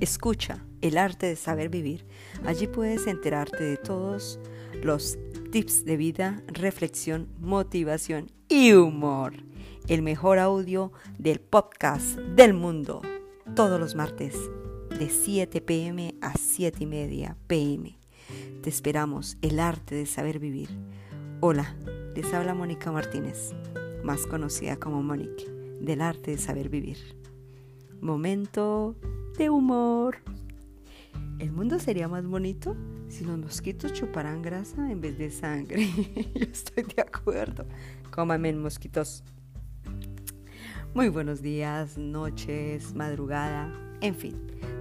Escucha el arte de saber vivir. Allí puedes enterarte de todos los tips de vida, reflexión, motivación y humor. El mejor audio del podcast del mundo. Todos los martes de 7 pm a 7 y media pm. Te esperamos el arte de saber vivir. Hola, les habla Mónica Martínez, más conocida como Mónica, del arte de saber vivir. Momento de humor. El mundo sería más bonito si los mosquitos chuparan grasa en vez de sangre. Yo estoy de acuerdo. Cómame mosquitos. Muy buenos días, noches, madrugada, en fin.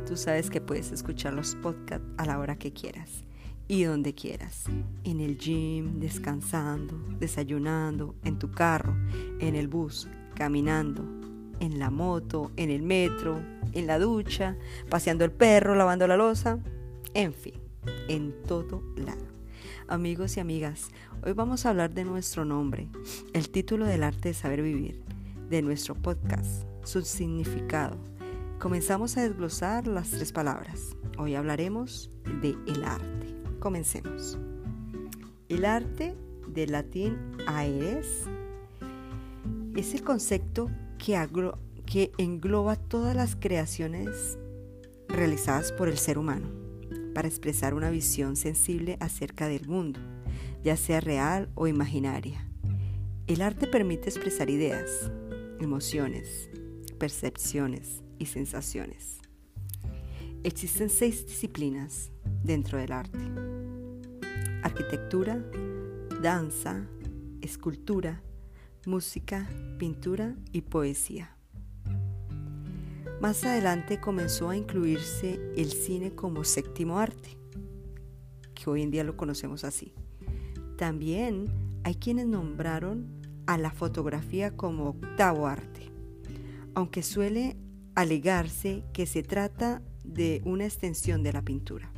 Tú sabes que puedes escuchar los podcasts a la hora que quieras y donde quieras. En el gym, descansando, desayunando, en tu carro, en el bus, caminando, en la moto, en el metro, en la ducha, paseando el perro, lavando la losa, en fin, en todo lado. Amigos y amigas, hoy vamos a hablar de nuestro nombre, el título del arte de saber vivir, de nuestro podcast, su significado. Comenzamos a desglosar las tres palabras. Hoy hablaremos de el arte. Comencemos. El arte del latín aeres es el concepto que, engloba todas las creaciones realizadas por el ser humano para expresar una visión sensible acerca del mundo, ya sea real o imaginaria. El arte permite expresar ideas, emociones, percepciones y sensaciones. Existen seis disciplinas dentro del arte. Arquitectura, danza, escultura, música, pintura y poesía. Más adelante comenzó a incluirse el cine como séptimo arte, que hoy en día lo conocemos así. También hay quienes nombraron a la fotografía como octavo arte, aunque suele alegarse que se trata de una extensión de la pintura.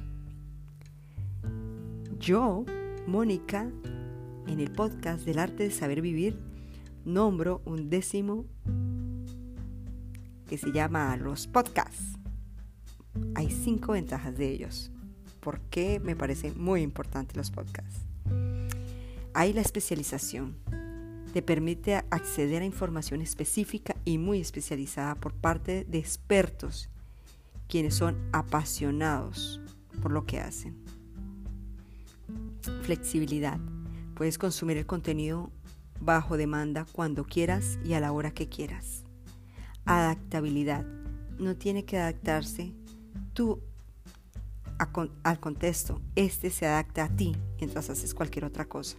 Yo, Mónica, en el podcast del arte de saber vivir, nombro un décimo que se llama los podcasts. Hay cinco ventajas de ellos. ¿Por qué me parecen muy importantes los podcasts? Hay la especialización. Te permite acceder a información específica y muy especializada por parte de expertos, quienes son apasionados por lo que hacen. Flexibilidad. Puedes consumir el contenido bajo demanda cuando quieras y a la hora que quieras. Adaptabilidad. No tiene que adaptarse tú al contexto. Este se adapta a ti mientras haces cualquier otra cosa.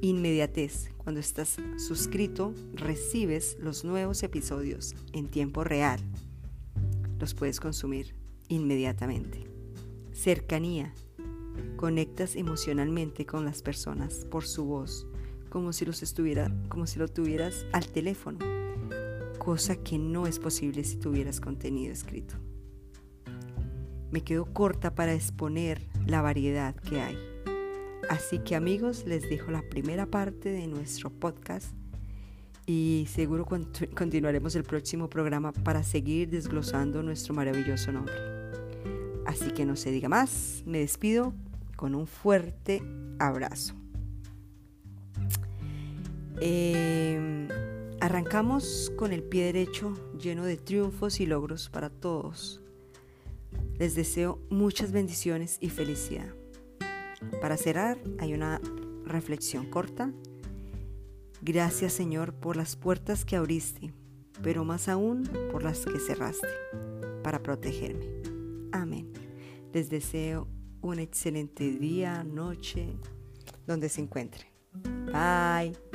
Inmediatez. Cuando estás suscrito, recibes los nuevos episodios en tiempo real. Los puedes consumir inmediatamente. Cercanía. Conectas emocionalmente con las personas por su voz, como si, los estuviera, como si lo tuvieras al teléfono, cosa que no es posible si tuvieras contenido escrito. Me quedo corta para exponer la variedad que hay. Así que amigos, les dejo la primera parte de nuestro podcast y seguro continuaremos el próximo programa para seguir desglosando nuestro maravilloso nombre. Así que no se diga más, me despido con un fuerte abrazo. Em, arrancamos con el pie derecho lleno de triunfos y logros para todos. Les deseo muchas bendiciones y felicidad. Para cerrar hay una reflexión corta. Gracias Señor por las puertas que abriste, pero más aún por las que cerraste para protegerme. Amén. Les deseo un excelente día, noche, donde se encuentren. Bye.